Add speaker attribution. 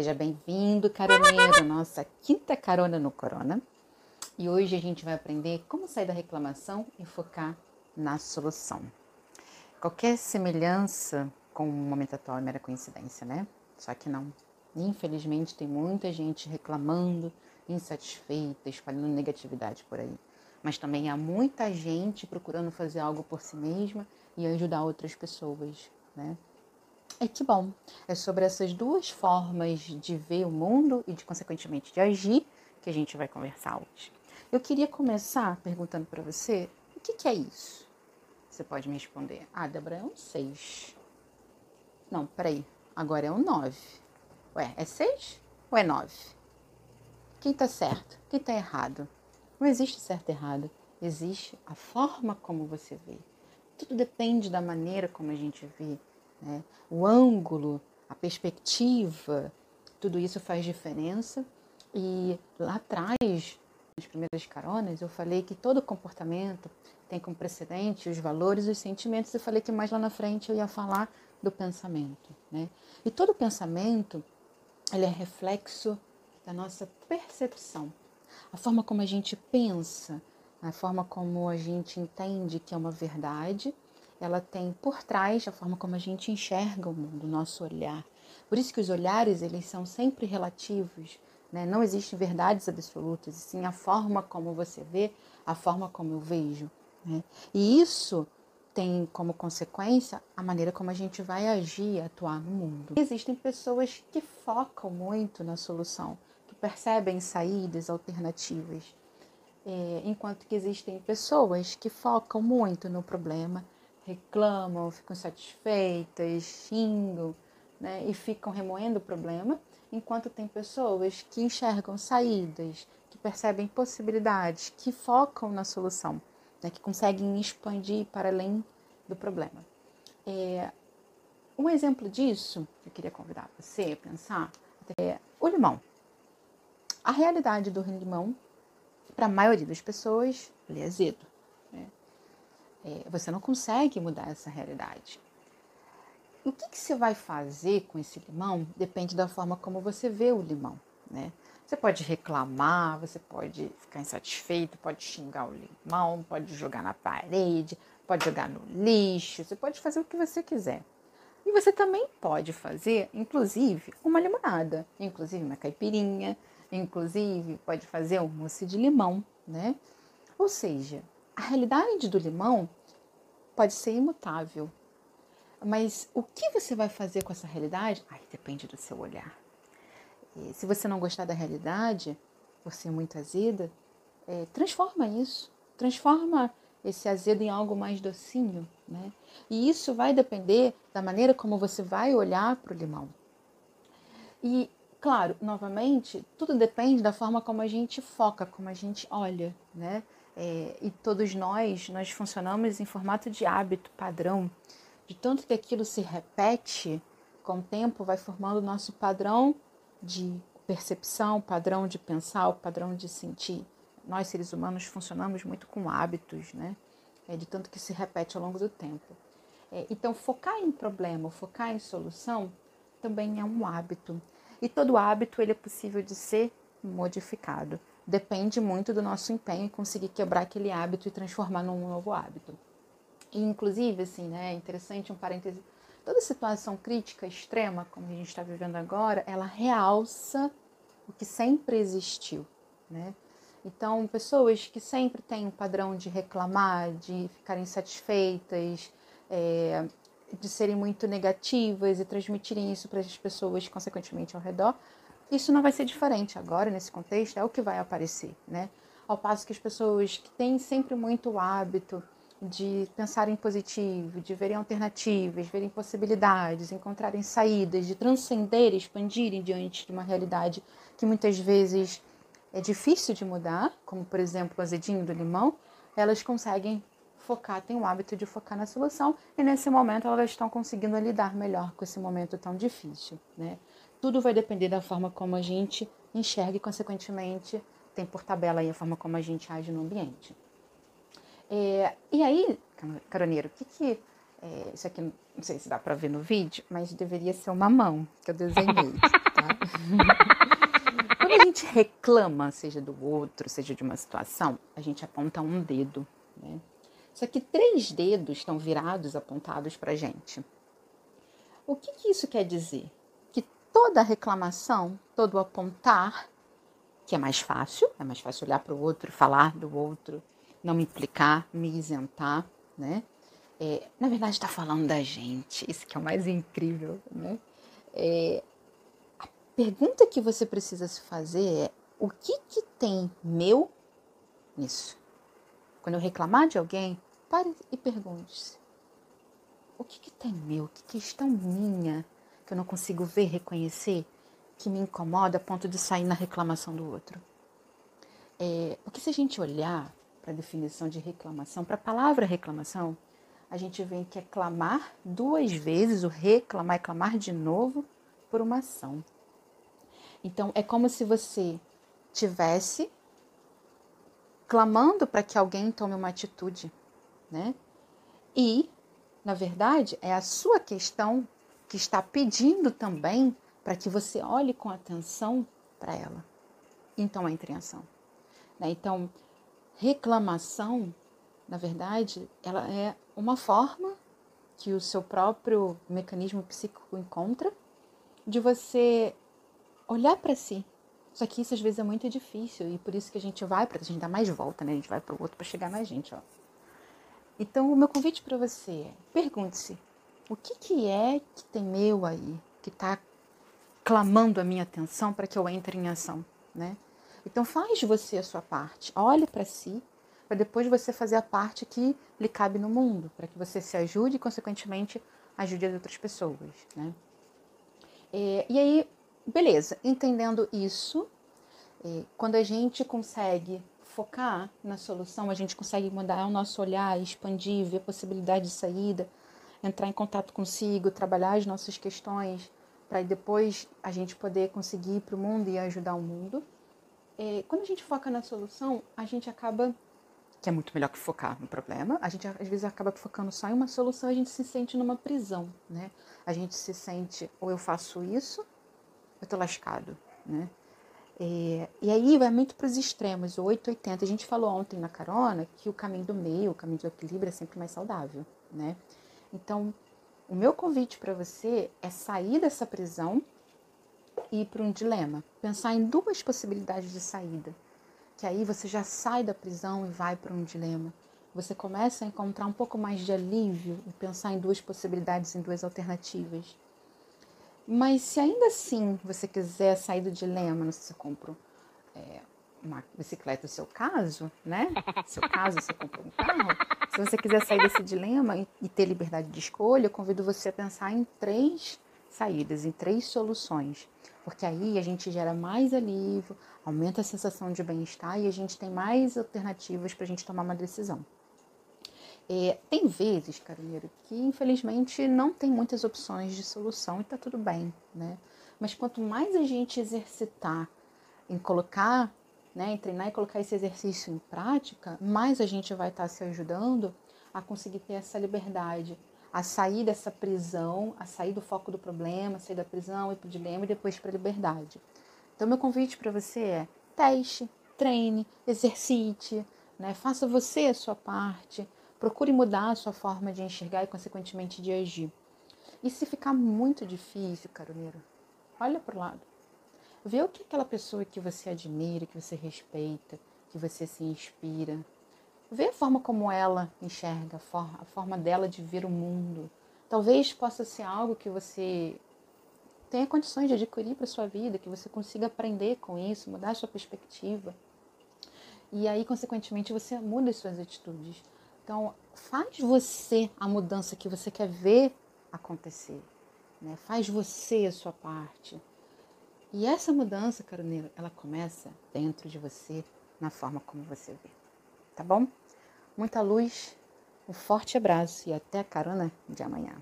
Speaker 1: Seja bem-vindo, caroneiro, nossa quinta carona no Corona. E hoje a gente vai aprender como sair da reclamação e focar na solução. Qualquer semelhança com o momento atual é mera coincidência, né? Só que não. Infelizmente tem muita gente reclamando, insatisfeita, espalhando negatividade por aí. Mas também há muita gente procurando fazer algo por si mesma e ajudar outras pessoas, né? E que bom! É sobre essas duas formas de ver o mundo e, de, consequentemente, de agir que a gente vai conversar hoje. Eu queria começar perguntando para você o que, que, é isso? Você pode me responder. Ah, Débora, é um 6. Não, peraí. Agora é um 9. Ué, é 6 ou é 9? Quem está certo? Quem está errado? Não existe certo e errado. Existe a forma como você vê. Tudo depende da maneira como a gente vê né? O ângulo, a perspectiva, tudo isso faz diferença. E lá atrás, nas primeiras caronas, eu falei que todo comportamento tem como precedente os valores os sentimentos. Eu falei que mais lá na frente eu ia falar do pensamento. Né? E todo pensamento ele é reflexo da nossa percepção. A forma como a gente pensa, a forma como a gente entende que é uma verdade ela tem por trás a forma como a gente enxerga o mundo, o nosso olhar. Por isso que os olhares, eles são sempre relativos, né? Não existem verdades absolutas, e sim a forma como você vê, a forma como eu vejo, né? E isso tem como consequência a maneira como a gente vai agir e atuar no mundo. Existem pessoas que focam muito na solução, que percebem saídas alternativas, é, enquanto que existem pessoas que focam muito no problema reclamam, ficam satisfeitas, xingam né, e ficam remoendo o problema, enquanto tem pessoas que enxergam saídas, que percebem possibilidades, que focam na solução, né, que conseguem expandir para além do problema. É, um exemplo disso, eu queria convidar você a pensar, é o limão. A realidade do limão, para a maioria das pessoas, ele é azedo. É, você não consegue mudar essa realidade. O que, que, você vai fazer com esse limão depende da forma como você vê o limão, né? Você pode reclamar, você pode ficar insatisfeito, pode xingar o limão, pode jogar na parede, pode jogar no lixo, você pode fazer o que você quiser. E você também pode fazer, inclusive, uma limonada, inclusive uma caipirinha, inclusive pode fazer um mousse de limão, né? Ou seja, a realidade do limão pode ser imutável. Mas o que você vai fazer com essa realidade? Ai, depende do seu olhar. E se você não gostar da realidade, por ser muito azeda, é, transforma isso. Transforma esse azedo em algo mais docinho, né? E isso vai depender da maneira como você vai olhar para o limão. E, claro, novamente, tudo depende da forma como a gente foca, como a gente olha, né? É, e todos nós, nós funcionamos em formato de hábito padrão, de tanto que aquilo se repete, com o tempo vai formando o nosso padrão de percepção, padrão de pensar, padrão de sentir. Nós, seres humanos, funcionamos muito com hábitos, né? É, de tanto que se repete ao longo do tempo. É, então, focar em problema, focar em solução, também é um hábito. E todo hábito ele é possível de ser modificado depende muito do nosso empenho em conseguir quebrar aquele hábito e transformar num novo hábito. E, inclusive, assim, né, é interessante um parêntese, toda situação crítica extrema, como a gente está vivendo agora, ela realça o que sempre existiu, né? Então, pessoas que sempre têm um padrão de reclamar, de ficarem insatisfeitas, é, de serem muito negativas e transmitirem isso para as pessoas, consequentemente, ao redor, isso não vai ser diferente agora, nesse contexto, é o que vai aparecer, né? Ao passo que as pessoas que têm sempre muito o hábito de pensarem positivo, de verem alternativas, verem possibilidades, encontrarem saídas, de transcender, expandirem diante de uma realidade que muitas vezes é difícil de mudar, como por exemplo o azedinho do limão, elas conseguem focar, têm o hábito de focar na solução e nesse momento elas estão conseguindo lidar melhor com esse momento tão difícil, né? Tudo vai depender da forma como a gente enxerga e, consequentemente, tem por tabela aí a forma como a gente age no ambiente. É, e aí, caroneiro, o que que... É, isso aqui, não sei se dá para ver no vídeo, mas deveria ser uma mão que eu desenhei, tá? reclama, seja do outro, seja de uma situação, a gente aponta um dedo, né? Só que três dedos estão virados, apontados para a gente. O que, que isso quer dizer? Que toda reclamação, todo apontar, que é mais fácil, é mais fácil olhar para o outro, falar do outro, não me implicar, me isentar, né? É, na verdade, está falando da gente, isso que é o mais incrível, né? É, a pergunta que você precisa se fazer é: o que, que tem meu nisso? Quando eu reclamar de alguém, pare e pergunte-se: o que, que tem meu? Que questão minha que eu não consigo ver, reconhecer, que me incomoda a ponto de sair na reclamação do outro? É, porque se a gente olhar para a definição de reclamação, para a palavra reclamação, a gente vê que é clamar duas vezes, o reclamar é clamar de novo por uma ação. Então, é como se você tivesse clamando para que alguém tome uma atitude, né? E, na verdade, é a sua questão que está pedindo também para que você olhe com atenção para ela. Então, entre em ação. Né? Então, reclamação na verdade, ela é uma forma que o seu próprio mecanismo psíquico encontra de você olhar para si. Só que isso às vezes é muito difícil e por isso que a gente vai para a gente dá mais volta, né? A gente vai para o outro para chegar na gente, ó. Então, o meu convite para você é: pergunte-se, o que que é que tem meu aí que está clamando a minha atenção para que eu entre em ação, né? Então, faz você a sua parte. Olhe para si para depois você fazer a parte que lhe cabe no mundo, para que você se ajude e, consequentemente, ajude as outras pessoas. Né? É, e aí, beleza, entendendo isso, é, quando a gente consegue focar na solução, a gente consegue mudar o nosso olhar, expandir, ver possibilidade de saída, entrar em contato consigo, trabalhar as nossas questões, para depois a gente poder conseguir ir para o mundo e ajudar o mundo. É, quando a gente foca na solução, a gente acaba que é muito melhor que focar no problema. A gente às vezes acaba focando só em uma solução, a gente se sente numa prisão, né? A gente se sente ou eu faço isso, eu tô lascado, né? E, e aí vai muito para os extremos, o 880. A gente falou ontem na carona que o caminho do meio, o caminho do equilíbrio é sempre mais saudável, né? Então, o meu convite para você é sair dessa prisão e ir para um dilema. Pensar em duas possibilidades de saída que aí você já sai da prisão e vai para um dilema. Você começa a encontrar um pouco mais de alívio e pensar em duas possibilidades, em duas alternativas. Mas se ainda assim você quiser sair do dilema, não sei se você compra é, uma bicicleta, no seu caso, né? Seu caso, você compra um carro. Se você quiser sair desse dilema e, e ter liberdade de escolha, eu convido você a pensar em três saídas, em três soluções. Porque aí a gente gera mais alívio, aumenta a sensação de bem-estar e a gente tem mais alternativas para a gente tomar uma decisão. É, tem vezes, caroneiro, que infelizmente não tem muitas opções de solução e tá tudo bem, né? Mas quanto mais a gente exercitar em colocar, né, em treinar e colocar esse exercício em prática, mais a gente vai estar tá se ajudando a conseguir ter essa liberdade, a sair dessa prisão, a sair do foco do problema, sair da prisão, ir para o dilema e depois para a liberdade. Então, meu convite para você é teste, treine, exercite, né? faça você a sua parte, procure mudar a sua forma de enxergar e, consequentemente, de agir. E se ficar muito difícil, caroneiro, olha para o lado. Vê o que aquela pessoa que você admira, que você respeita, que você se inspira, vê a forma como ela enxerga, a forma dela de ver o mundo. Talvez possa ser algo que você tenha condições de adquirir para sua vida, que você consiga aprender com isso, mudar a sua perspectiva. E aí, consequentemente, você muda as suas atitudes. Então, faz você a mudança que você quer ver acontecer. Né? Faz você a sua parte. E essa mudança, caroneiro, ela começa dentro de você, na forma como você vê. Tá bom? Muita luz, um forte abraço e até a carona de amanhã.